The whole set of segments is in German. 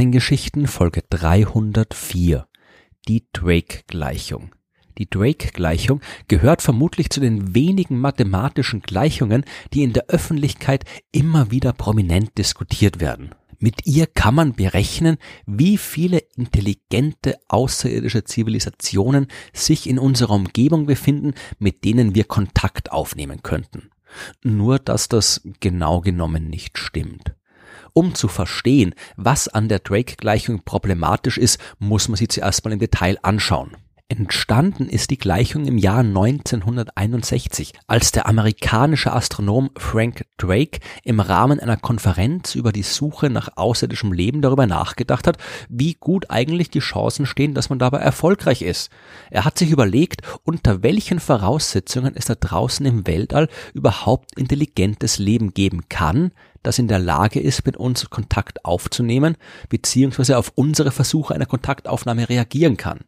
Sternengeschichten Folge 304 Die Drake-Gleichung Die Drake-Gleichung gehört vermutlich zu den wenigen mathematischen Gleichungen, die in der Öffentlichkeit immer wieder prominent diskutiert werden. Mit ihr kann man berechnen, wie viele intelligente außerirdische Zivilisationen sich in unserer Umgebung befinden, mit denen wir Kontakt aufnehmen könnten. Nur dass das genau genommen nicht stimmt. Um zu verstehen, was an der Drake-Gleichung problematisch ist, muss man sie zuerst mal im Detail anschauen. Entstanden ist die Gleichung im Jahr 1961, als der amerikanische Astronom Frank Drake im Rahmen einer Konferenz über die Suche nach außerirdischem Leben darüber nachgedacht hat, wie gut eigentlich die Chancen stehen, dass man dabei erfolgreich ist. Er hat sich überlegt, unter welchen Voraussetzungen es da draußen im Weltall überhaupt intelligentes Leben geben kann, das in der Lage ist, mit uns Kontakt aufzunehmen, beziehungsweise auf unsere Versuche einer Kontaktaufnahme reagieren kann.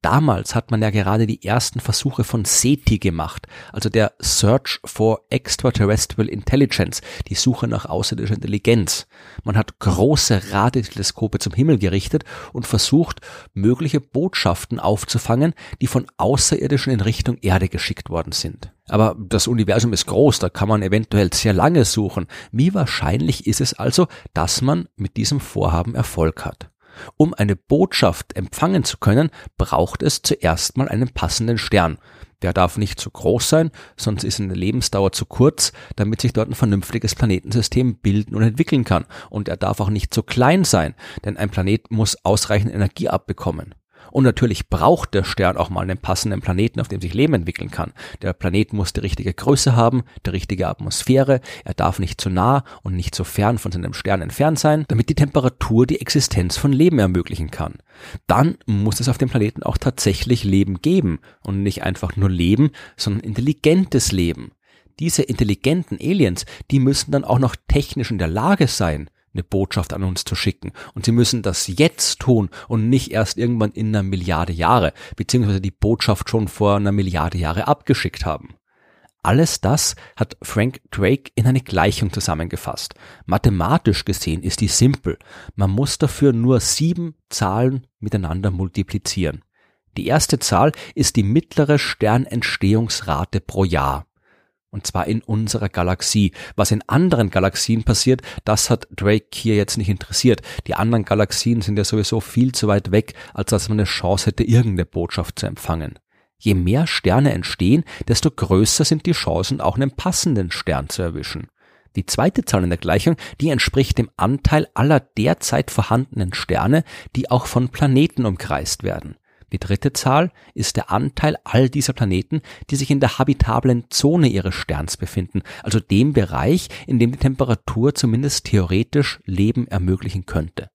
Damals hat man ja gerade die ersten Versuche von SETI gemacht, also der Search for Extraterrestrial Intelligence, die Suche nach außerirdischer Intelligenz. Man hat große Radioteleskope zum Himmel gerichtet und versucht, mögliche Botschaften aufzufangen, die von Außerirdischen in Richtung Erde geschickt worden sind. Aber das Universum ist groß, da kann man eventuell sehr lange suchen. Wie wahrscheinlich ist es also, dass man mit diesem Vorhaben Erfolg hat? Um eine Botschaft empfangen zu können, braucht es zuerst mal einen passenden Stern. Der darf nicht zu groß sein, sonst ist eine Lebensdauer zu kurz, damit sich dort ein vernünftiges Planetensystem bilden und entwickeln kann. Und er darf auch nicht zu klein sein, denn ein Planet muss ausreichend Energie abbekommen. Und natürlich braucht der Stern auch mal einen passenden Planeten, auf dem sich Leben entwickeln kann. Der Planet muss die richtige Größe haben, die richtige Atmosphäre, er darf nicht zu nah und nicht zu fern von seinem Stern entfernt sein, damit die Temperatur die Existenz von Leben ermöglichen kann. Dann muss es auf dem Planeten auch tatsächlich Leben geben und nicht einfach nur Leben, sondern intelligentes Leben. Diese intelligenten Aliens, die müssen dann auch noch technisch in der Lage sein, eine Botschaft an uns zu schicken. Und sie müssen das jetzt tun und nicht erst irgendwann in einer Milliarde Jahre, beziehungsweise die Botschaft schon vor einer Milliarde Jahre abgeschickt haben. Alles das hat Frank Drake in eine Gleichung zusammengefasst. Mathematisch gesehen ist die simpel. Man muss dafür nur sieben Zahlen miteinander multiplizieren. Die erste Zahl ist die mittlere Sternentstehungsrate pro Jahr und zwar in unserer Galaxie. Was in anderen Galaxien passiert, das hat Drake hier jetzt nicht interessiert. Die anderen Galaxien sind ja sowieso viel zu weit weg, als dass man eine Chance hätte, irgendeine Botschaft zu empfangen. Je mehr Sterne entstehen, desto größer sind die Chancen, auch einen passenden Stern zu erwischen. Die zweite Zahl in der Gleichung, die entspricht dem Anteil aller derzeit vorhandenen Sterne, die auch von Planeten umkreist werden. Die dritte Zahl ist der Anteil all dieser Planeten, die sich in der habitablen Zone ihres Sterns befinden, also dem Bereich, in dem die Temperatur zumindest theoretisch Leben ermöglichen könnte.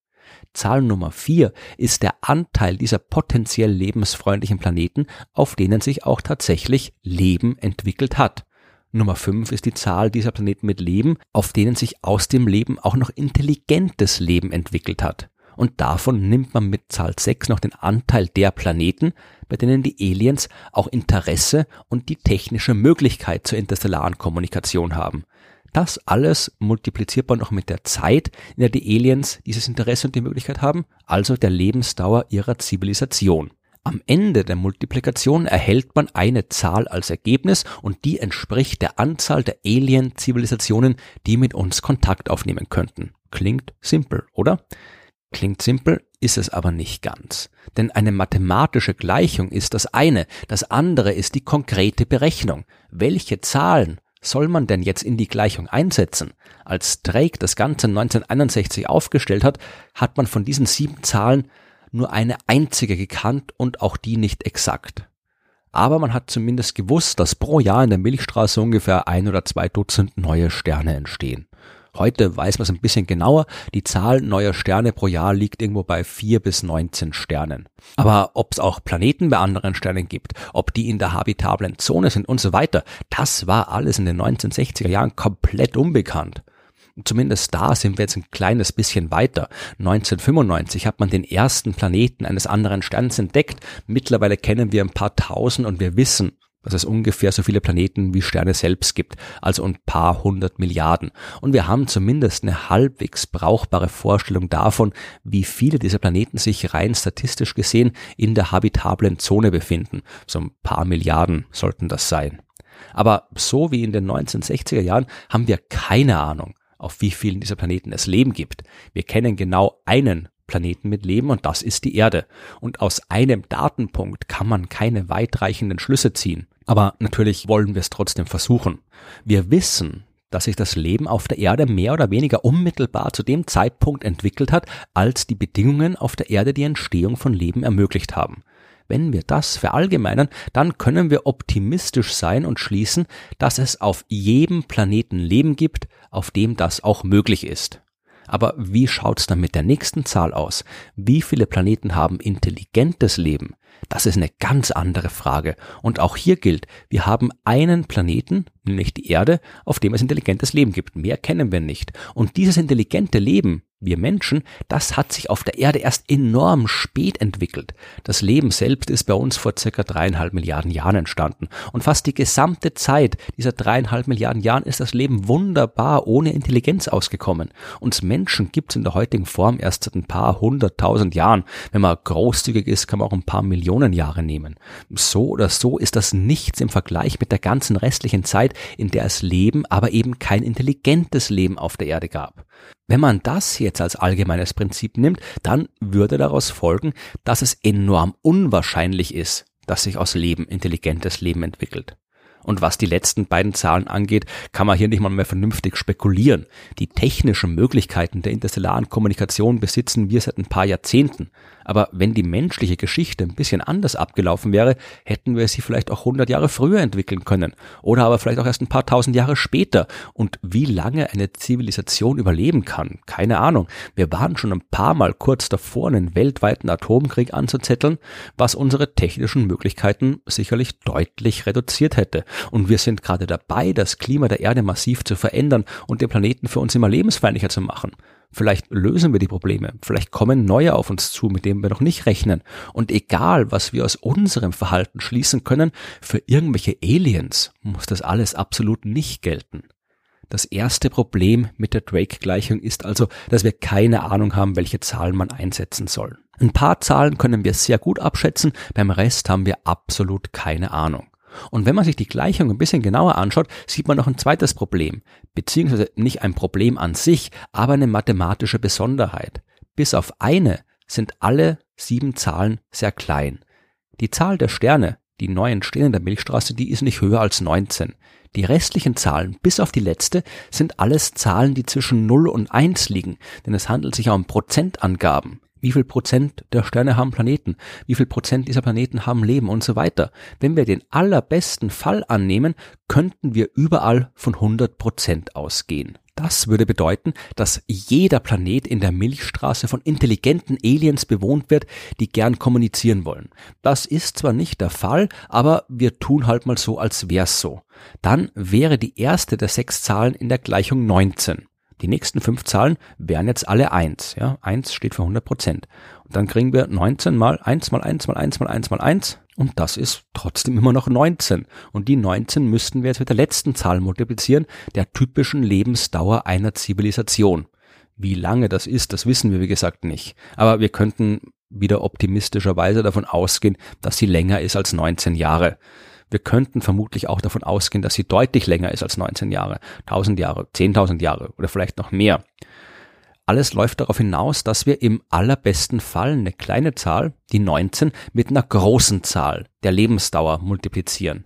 Zahl Nummer vier ist der Anteil dieser potenziell lebensfreundlichen Planeten, auf denen sich auch tatsächlich Leben entwickelt hat. Nummer fünf ist die Zahl dieser Planeten mit Leben, auf denen sich aus dem Leben auch noch intelligentes Leben entwickelt hat und davon nimmt man mit Zahl 6 noch den Anteil der Planeten, bei denen die Aliens auch Interesse und die technische Möglichkeit zur interstellaren Kommunikation haben. Das alles multipliziert man noch mit der Zeit, in der die Aliens dieses Interesse und die Möglichkeit haben, also der Lebensdauer ihrer Zivilisation. Am Ende der Multiplikation erhält man eine Zahl als Ergebnis und die entspricht der Anzahl der Alien-Zivilisationen, die mit uns Kontakt aufnehmen könnten. Klingt simpel, oder? Klingt simpel, ist es aber nicht ganz. Denn eine mathematische Gleichung ist das eine, das andere ist die konkrete Berechnung. Welche Zahlen soll man denn jetzt in die Gleichung einsetzen? Als Drake das Ganze 1961 aufgestellt hat, hat man von diesen sieben Zahlen nur eine einzige gekannt und auch die nicht exakt. Aber man hat zumindest gewusst, dass pro Jahr in der Milchstraße ungefähr ein oder zwei Dutzend neue Sterne entstehen. Heute weiß man es ein bisschen genauer. Die Zahl neuer Sterne pro Jahr liegt irgendwo bei vier bis 19 Sternen. Aber ob es auch Planeten bei anderen Sternen gibt, ob die in der habitablen Zone sind und so weiter, das war alles in den 1960er Jahren komplett unbekannt. Zumindest da sind wir jetzt ein kleines bisschen weiter. 1995 hat man den ersten Planeten eines anderen Sterns entdeckt. Mittlerweile kennen wir ein paar tausend und wir wissen, dass es ungefähr so viele Planeten wie Sterne selbst gibt, also ein paar hundert Milliarden. Und wir haben zumindest eine halbwegs brauchbare Vorstellung davon, wie viele dieser Planeten sich rein statistisch gesehen in der habitablen Zone befinden. So ein paar Milliarden sollten das sein. Aber so wie in den 1960er Jahren haben wir keine Ahnung, auf wie vielen dieser Planeten es Leben gibt. Wir kennen genau einen Planeten mit Leben und das ist die Erde. Und aus einem Datenpunkt kann man keine weitreichenden Schlüsse ziehen. Aber natürlich wollen wir es trotzdem versuchen. Wir wissen, dass sich das Leben auf der Erde mehr oder weniger unmittelbar zu dem Zeitpunkt entwickelt hat, als die Bedingungen auf der Erde die Entstehung von Leben ermöglicht haben. Wenn wir das verallgemeinern, dann können wir optimistisch sein und schließen, dass es auf jedem Planeten Leben gibt, auf dem das auch möglich ist. Aber wie schaut's dann mit der nächsten Zahl aus? Wie viele Planeten haben intelligentes Leben? Das ist eine ganz andere Frage. Und auch hier gilt, wir haben einen Planeten, nämlich die Erde, auf dem es intelligentes Leben gibt. Mehr kennen wir nicht. Und dieses intelligente Leben wir Menschen, das hat sich auf der Erde erst enorm spät entwickelt. Das Leben selbst ist bei uns vor circa dreieinhalb Milliarden Jahren entstanden. Und fast die gesamte Zeit dieser dreieinhalb Milliarden Jahren ist das Leben wunderbar ohne Intelligenz ausgekommen. Uns Menschen gibt's in der heutigen Form erst seit ein paar hunderttausend Jahren. Wenn man großzügig ist, kann man auch ein paar Millionen Jahre nehmen. So oder so ist das nichts im Vergleich mit der ganzen restlichen Zeit, in der es Leben, aber eben kein intelligentes Leben auf der Erde gab. Wenn man das jetzt als allgemeines Prinzip nimmt, dann würde daraus folgen, dass es enorm unwahrscheinlich ist, dass sich aus Leben intelligentes Leben entwickelt. Und was die letzten beiden Zahlen angeht, kann man hier nicht mal mehr vernünftig spekulieren. Die technischen Möglichkeiten der interstellaren Kommunikation besitzen wir seit ein paar Jahrzehnten. Aber wenn die menschliche Geschichte ein bisschen anders abgelaufen wäre, hätten wir sie vielleicht auch 100 Jahre früher entwickeln können. Oder aber vielleicht auch erst ein paar tausend Jahre später. Und wie lange eine Zivilisation überleben kann, keine Ahnung. Wir waren schon ein paar Mal kurz davor, einen weltweiten Atomkrieg anzuzetteln, was unsere technischen Möglichkeiten sicherlich deutlich reduziert hätte. Und wir sind gerade dabei, das Klima der Erde massiv zu verändern und den Planeten für uns immer lebensfeindlicher zu machen. Vielleicht lösen wir die Probleme. Vielleicht kommen neue auf uns zu, mit denen wir noch nicht rechnen. Und egal, was wir aus unserem Verhalten schließen können, für irgendwelche Aliens muss das alles absolut nicht gelten. Das erste Problem mit der Drake-Gleichung ist also, dass wir keine Ahnung haben, welche Zahlen man einsetzen soll. Ein paar Zahlen können wir sehr gut abschätzen, beim Rest haben wir absolut keine Ahnung. Und wenn man sich die Gleichung ein bisschen genauer anschaut, sieht man noch ein zweites Problem, beziehungsweise nicht ein Problem an sich, aber eine mathematische Besonderheit. Bis auf eine sind alle sieben Zahlen sehr klein. Die Zahl der Sterne, die neu entstehen in der Milchstraße, die ist nicht höher als 19. Die restlichen Zahlen, bis auf die letzte, sind alles Zahlen, die zwischen 0 und 1 liegen, denn es handelt sich auch um Prozentangaben. Wie viel Prozent der Sterne haben Planeten? Wie viel Prozent dieser Planeten haben Leben und so weiter? Wenn wir den allerbesten Fall annehmen, könnten wir überall von 100 Prozent ausgehen. Das würde bedeuten, dass jeder Planet in der Milchstraße von intelligenten Aliens bewohnt wird, die gern kommunizieren wollen. Das ist zwar nicht der Fall, aber wir tun halt mal so, als wär's so. Dann wäre die erste der sechs Zahlen in der Gleichung 19. Die nächsten fünf Zahlen wären jetzt alle eins. Ja, eins steht für 100 Prozent. Und dann kriegen wir 19 mal 1 mal 1 mal 1 mal 1 mal 1 und das ist trotzdem immer noch 19. Und die 19 müssten wir jetzt mit der letzten Zahl multiplizieren, der typischen Lebensdauer einer Zivilisation. Wie lange das ist, das wissen wir wie gesagt nicht. Aber wir könnten wieder optimistischerweise davon ausgehen, dass sie länger ist als 19 Jahre. Wir könnten vermutlich auch davon ausgehen, dass sie deutlich länger ist als 19 Jahre, 1000 Jahre, 10.000 Jahre oder vielleicht noch mehr. Alles läuft darauf hinaus, dass wir im allerbesten Fall eine kleine Zahl, die 19, mit einer großen Zahl der Lebensdauer multiplizieren.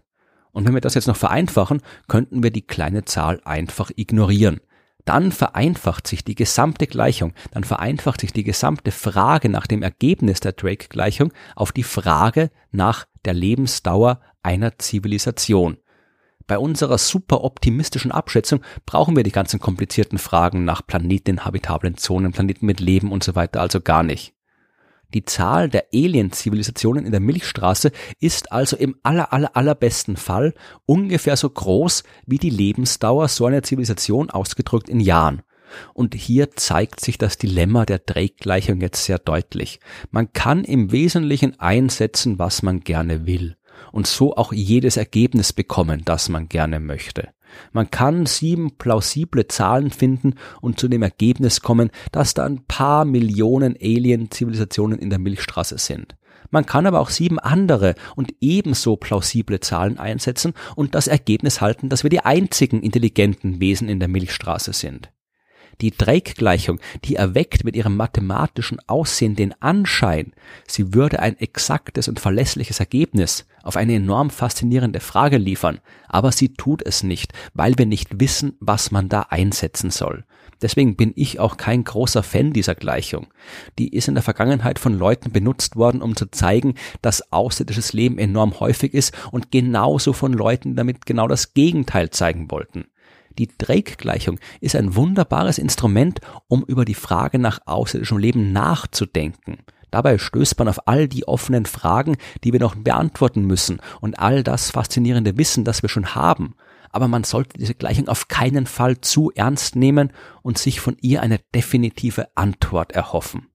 Und wenn wir das jetzt noch vereinfachen, könnten wir die kleine Zahl einfach ignorieren dann vereinfacht sich die gesamte Gleichung, dann vereinfacht sich die gesamte Frage nach dem Ergebnis der Drake-Gleichung auf die Frage nach der Lebensdauer einer Zivilisation. Bei unserer super optimistischen Abschätzung brauchen wir die ganzen komplizierten Fragen nach Planeten habitablen Zonen, Planeten mit Leben und so weiter also gar nicht. Die Zahl der Alien-Zivilisationen in der Milchstraße ist also im aller, aller, allerbesten Fall ungefähr so groß wie die Lebensdauer so einer Zivilisation ausgedrückt in Jahren. Und hier zeigt sich das Dilemma der Drake-Gleichung jetzt sehr deutlich. Man kann im Wesentlichen einsetzen, was man gerne will. Und so auch jedes Ergebnis bekommen, das man gerne möchte. Man kann sieben plausible Zahlen finden und zu dem Ergebnis kommen, dass da ein paar Millionen Alien-Zivilisationen in der Milchstraße sind. Man kann aber auch sieben andere und ebenso plausible Zahlen einsetzen und das Ergebnis halten, dass wir die einzigen intelligenten Wesen in der Milchstraße sind. Die Drake-Gleichung, die erweckt mit ihrem mathematischen Aussehen den Anschein, sie würde ein exaktes und verlässliches Ergebnis auf eine enorm faszinierende Frage liefern, aber sie tut es nicht, weil wir nicht wissen, was man da einsetzen soll. Deswegen bin ich auch kein großer Fan dieser Gleichung. Die ist in der Vergangenheit von Leuten benutzt worden, um zu zeigen, dass außerirdisches Leben enorm häufig ist und genauso von Leuten damit genau das Gegenteil zeigen wollten. Die Drake-Gleichung ist ein wunderbares Instrument, um über die Frage nach außerirdischem Leben nachzudenken. Dabei stößt man auf all die offenen Fragen, die wir noch beantworten müssen und all das faszinierende Wissen, das wir schon haben. Aber man sollte diese Gleichung auf keinen Fall zu ernst nehmen und sich von ihr eine definitive Antwort erhoffen.